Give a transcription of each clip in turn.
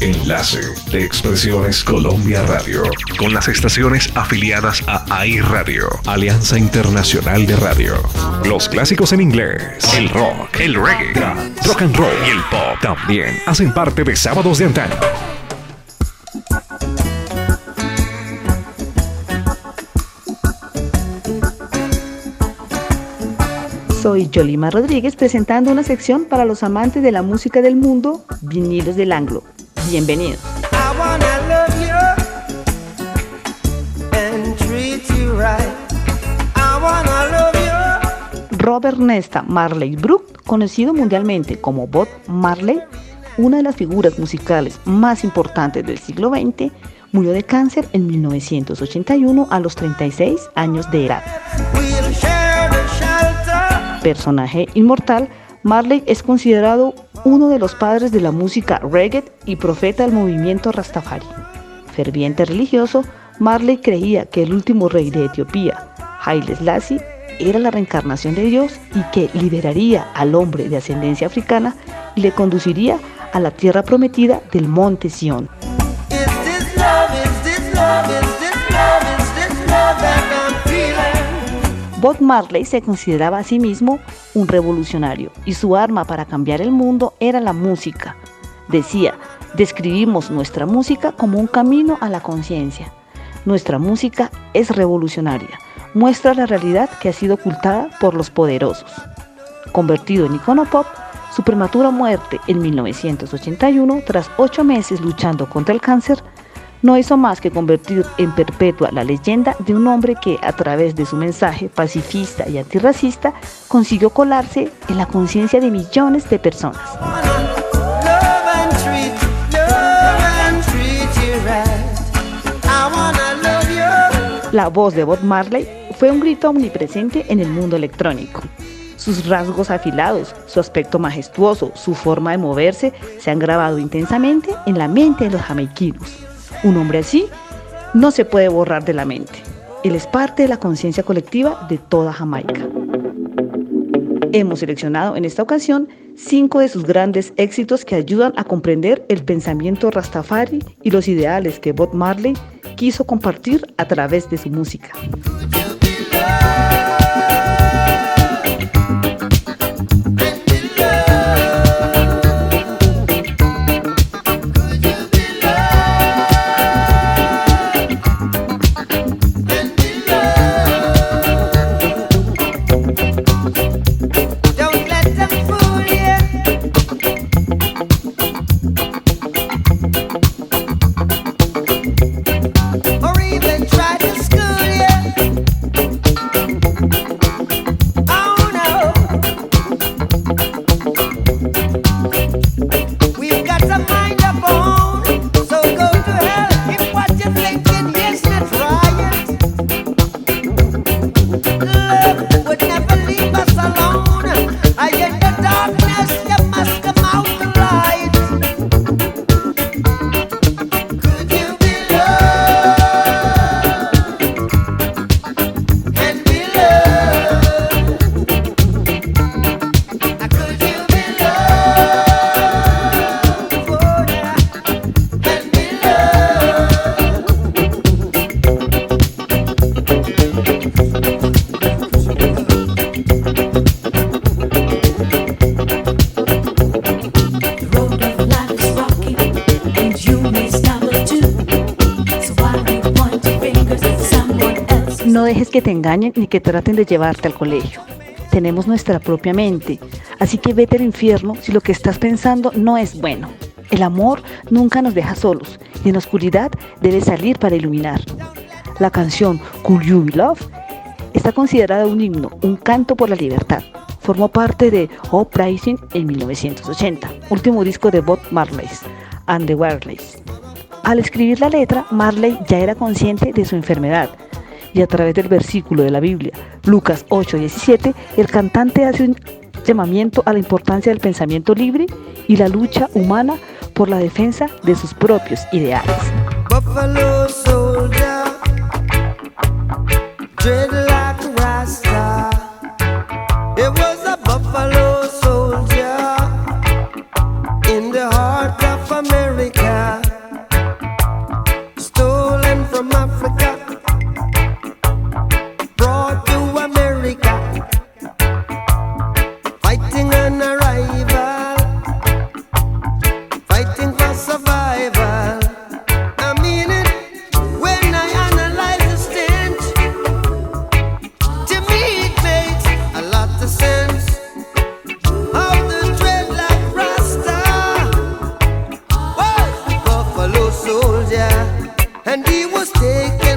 Enlace de Expresiones Colombia Radio. Con las estaciones afiliadas a AI Radio, Alianza Internacional de Radio. Los clásicos en inglés, el rock, el reggae, rock and roll y el pop también hacen parte de Sábados de Antaño. Soy Yolima Rodríguez presentando una sección para los amantes de la música del mundo, vinilos del anglo. Bienvenidos. Robert Nesta Marley Brook, conocido mundialmente como Bob Marley, una de las figuras musicales más importantes del siglo XX, murió de cáncer en 1981 a los 36 años de edad. Personaje inmortal, Marley es considerado uno de los padres de la música reggae y profeta del movimiento Rastafari. Ferviente religioso, Marley creía que el último rey de Etiopía, Haile Selassie, era la reencarnación de Dios y que liberaría al hombre de ascendencia africana y le conduciría a la tierra prometida del monte Sion. Bob Marley se consideraba a sí mismo un revolucionario y su arma para cambiar el mundo era la música. Decía, describimos nuestra música como un camino a la conciencia. Nuestra música es revolucionaria, muestra la realidad que ha sido ocultada por los poderosos. Convertido en icono pop, su prematura muerte en 1981, tras ocho meses luchando contra el cáncer, no hizo más que convertir en perpetua la leyenda de un hombre que, a través de su mensaje pacifista y antirracista, consiguió colarse en la conciencia de millones de personas. La voz de Bob Marley fue un grito omnipresente en el mundo electrónico. Sus rasgos afilados, su aspecto majestuoso, su forma de moverse se han grabado intensamente en la mente de los jamaiquinos. Un hombre así no se puede borrar de la mente. Él es parte de la conciencia colectiva de toda Jamaica. Hemos seleccionado en esta ocasión cinco de sus grandes éxitos que ayudan a comprender el pensamiento rastafari y los ideales que Bob Marley quiso compartir a través de su música. No dejes que te engañen ni que traten de llevarte al colegio. Tenemos nuestra propia mente, así que vete al infierno si lo que estás pensando no es bueno. El amor nunca nos deja solos y en oscuridad debe salir para iluminar. La canción Could You Be Love está considerada un himno, un canto por la libertad. Formó parte de Uprising en 1980, último disco de Bob Marley and the Wailers. Al escribir la letra, Marley ya era consciente de su enfermedad y a través del versículo de la Biblia, Lucas 8:17, el cantante hace un llamamiento a la importancia del pensamiento libre y la lucha humana por la defensa de sus propios ideales. America, stolen from Africa. Soldier, and he was taken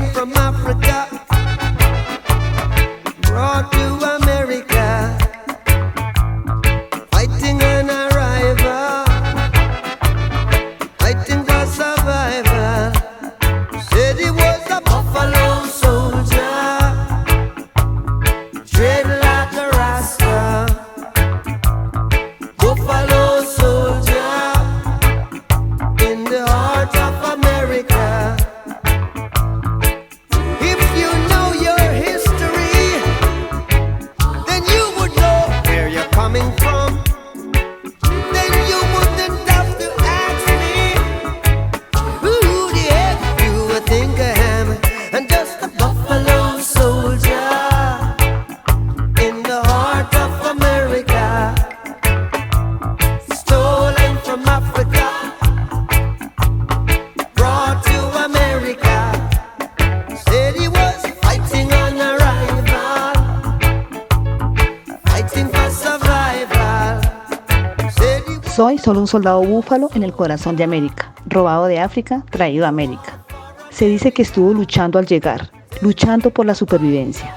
Soy solo un soldado búfalo en el corazón de América, robado de África, traído a América. Se dice que estuvo luchando al llegar, luchando por la supervivencia.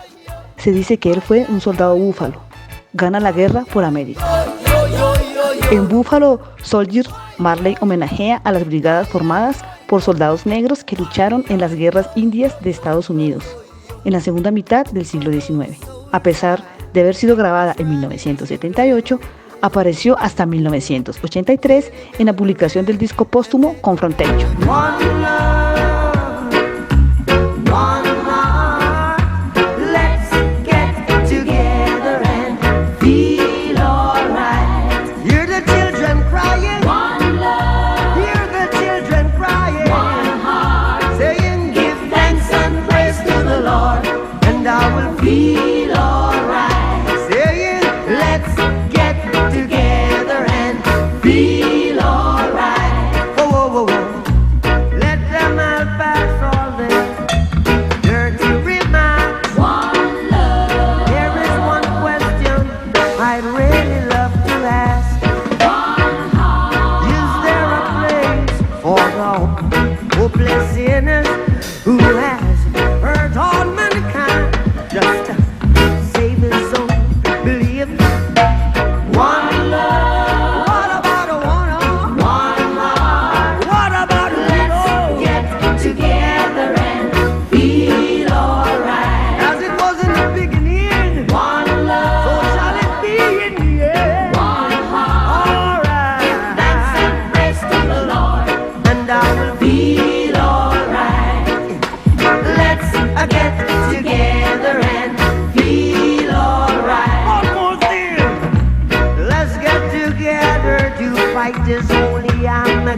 Se dice que él fue un soldado búfalo. Gana la guerra por América. En Buffalo Soldier, Marley homenajea a las brigadas formadas por soldados negros que lucharon en las guerras indias de Estados Unidos en la segunda mitad del siglo XIX. A pesar de haber sido grabada en 1978, apareció hasta 1983 en la publicación del disco póstumo Confrontation. Hopeless sinners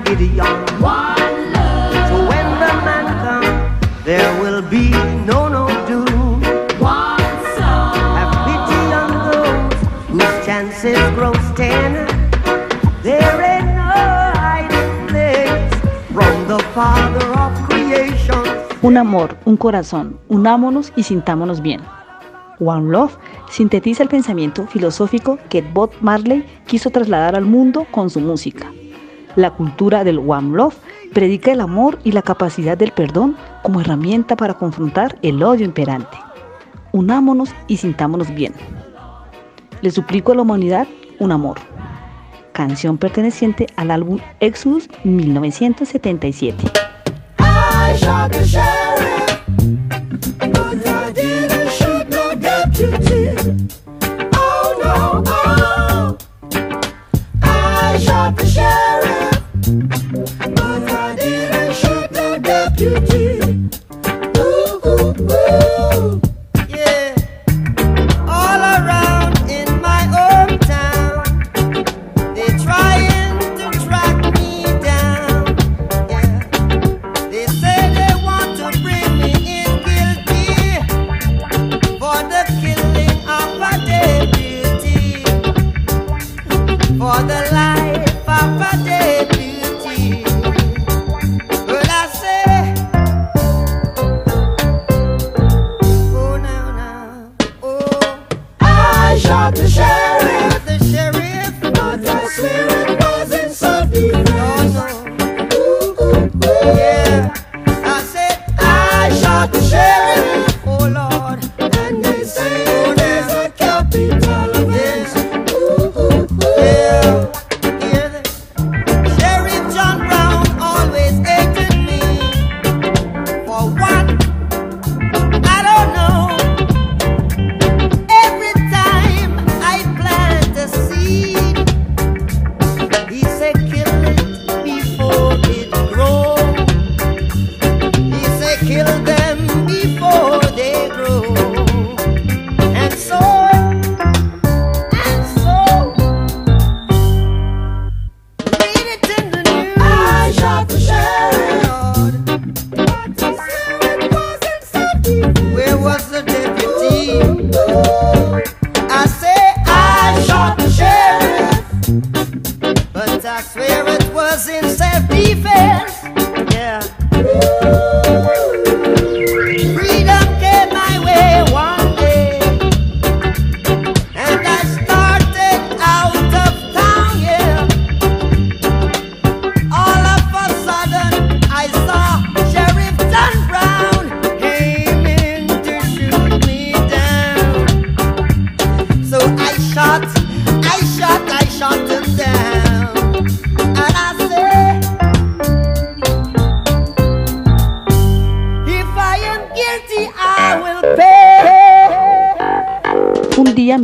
Love. So when the man comes, there will be no no doom. One song. Have pity on those whose chances grow ten. There ain't no hiding place from the Father of creation. Un amor, un corazón, unámonos y sintámonos bien. One Love sintetiza el pensamiento filosófico que Bob Marley quiso trasladar al mundo con su música. La cultura del One Love predica el amor y la capacidad del perdón como herramienta para confrontar el odio imperante. Unámonos y sintámonos bien. Le suplico a la humanidad un amor. Canción perteneciente al álbum Exodus 1977.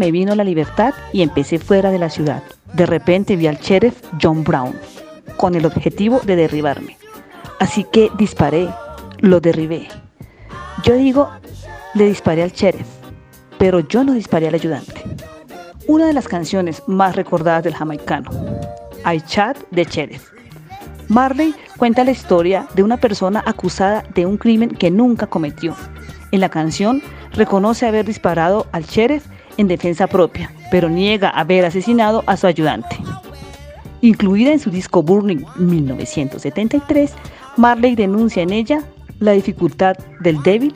Me vino la libertad y empecé fuera de la ciudad. De repente vi al sheriff John Brown con el objetivo de derribarme. Así que disparé, lo derribé. Yo digo, le disparé al sheriff, pero yo no disparé al ayudante. Una de las canciones más recordadas del jamaicano, I Chat de Sheriff. Marley cuenta la historia de una persona acusada de un crimen que nunca cometió. En la canción reconoce haber disparado al sheriff en defensa propia, pero niega haber asesinado a su ayudante. Incluida en su disco Burning 1973, Marley denuncia en ella la dificultad del débil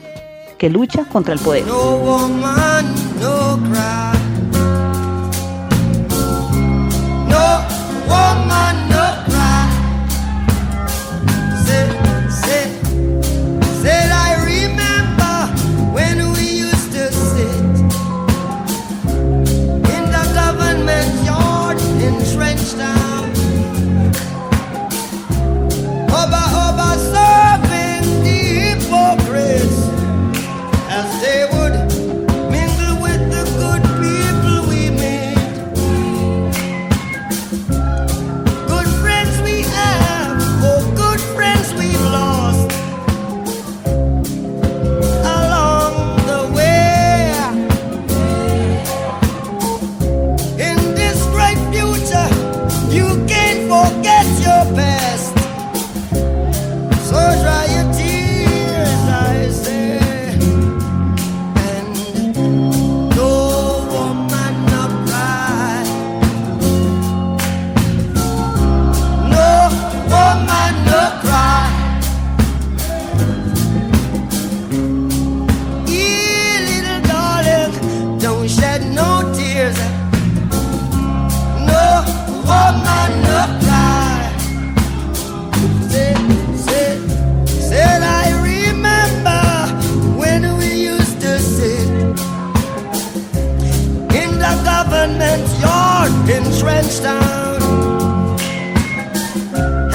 que lucha contra el poder. No no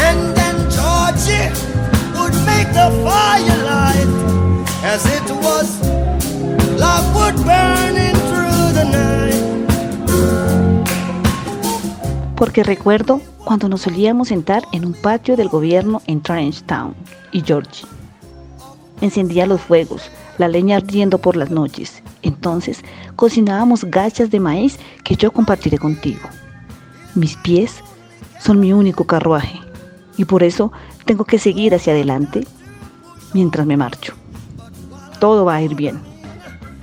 And then would make the firelight as it was burning through the night. porque recuerdo cuando nos solíamos sentar en un patio del gobierno en Trenchtown y Georgie. Encendía los fuegos, la leña ardiendo por las noches. Entonces cocinábamos gachas de maíz que yo compartiré contigo. Mis pies son mi único carruaje y por eso tengo que seguir hacia adelante mientras me marcho. Todo va a ir bien.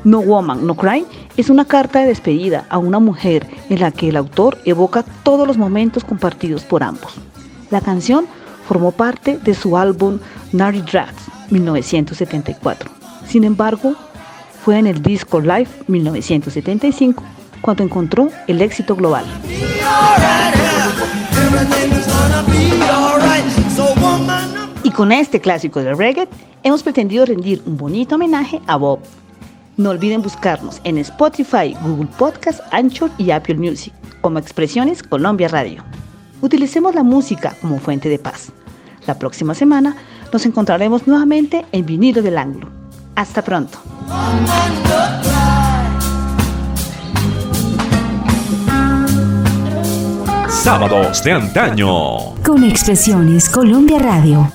No Woman, No Cry es una carta de despedida a una mujer en la que el autor evoca todos los momentos compartidos por ambos. La canción formó parte de su álbum Nari Drags 1974. Sin embargo, fue en el disco Live 1975 cuando encontró el éxito global. Y con este clásico del reggae hemos pretendido rendir un bonito homenaje a Bob. No olviden buscarnos en Spotify, Google Podcast, Anchor y Apple Music como Expresiones Colombia Radio. Utilicemos la música como fuente de paz. La próxima semana nos encontraremos nuevamente en Vinilo del Ángulo. Hasta pronto. Sábados de antaño. Con Expresiones Colombia Radio.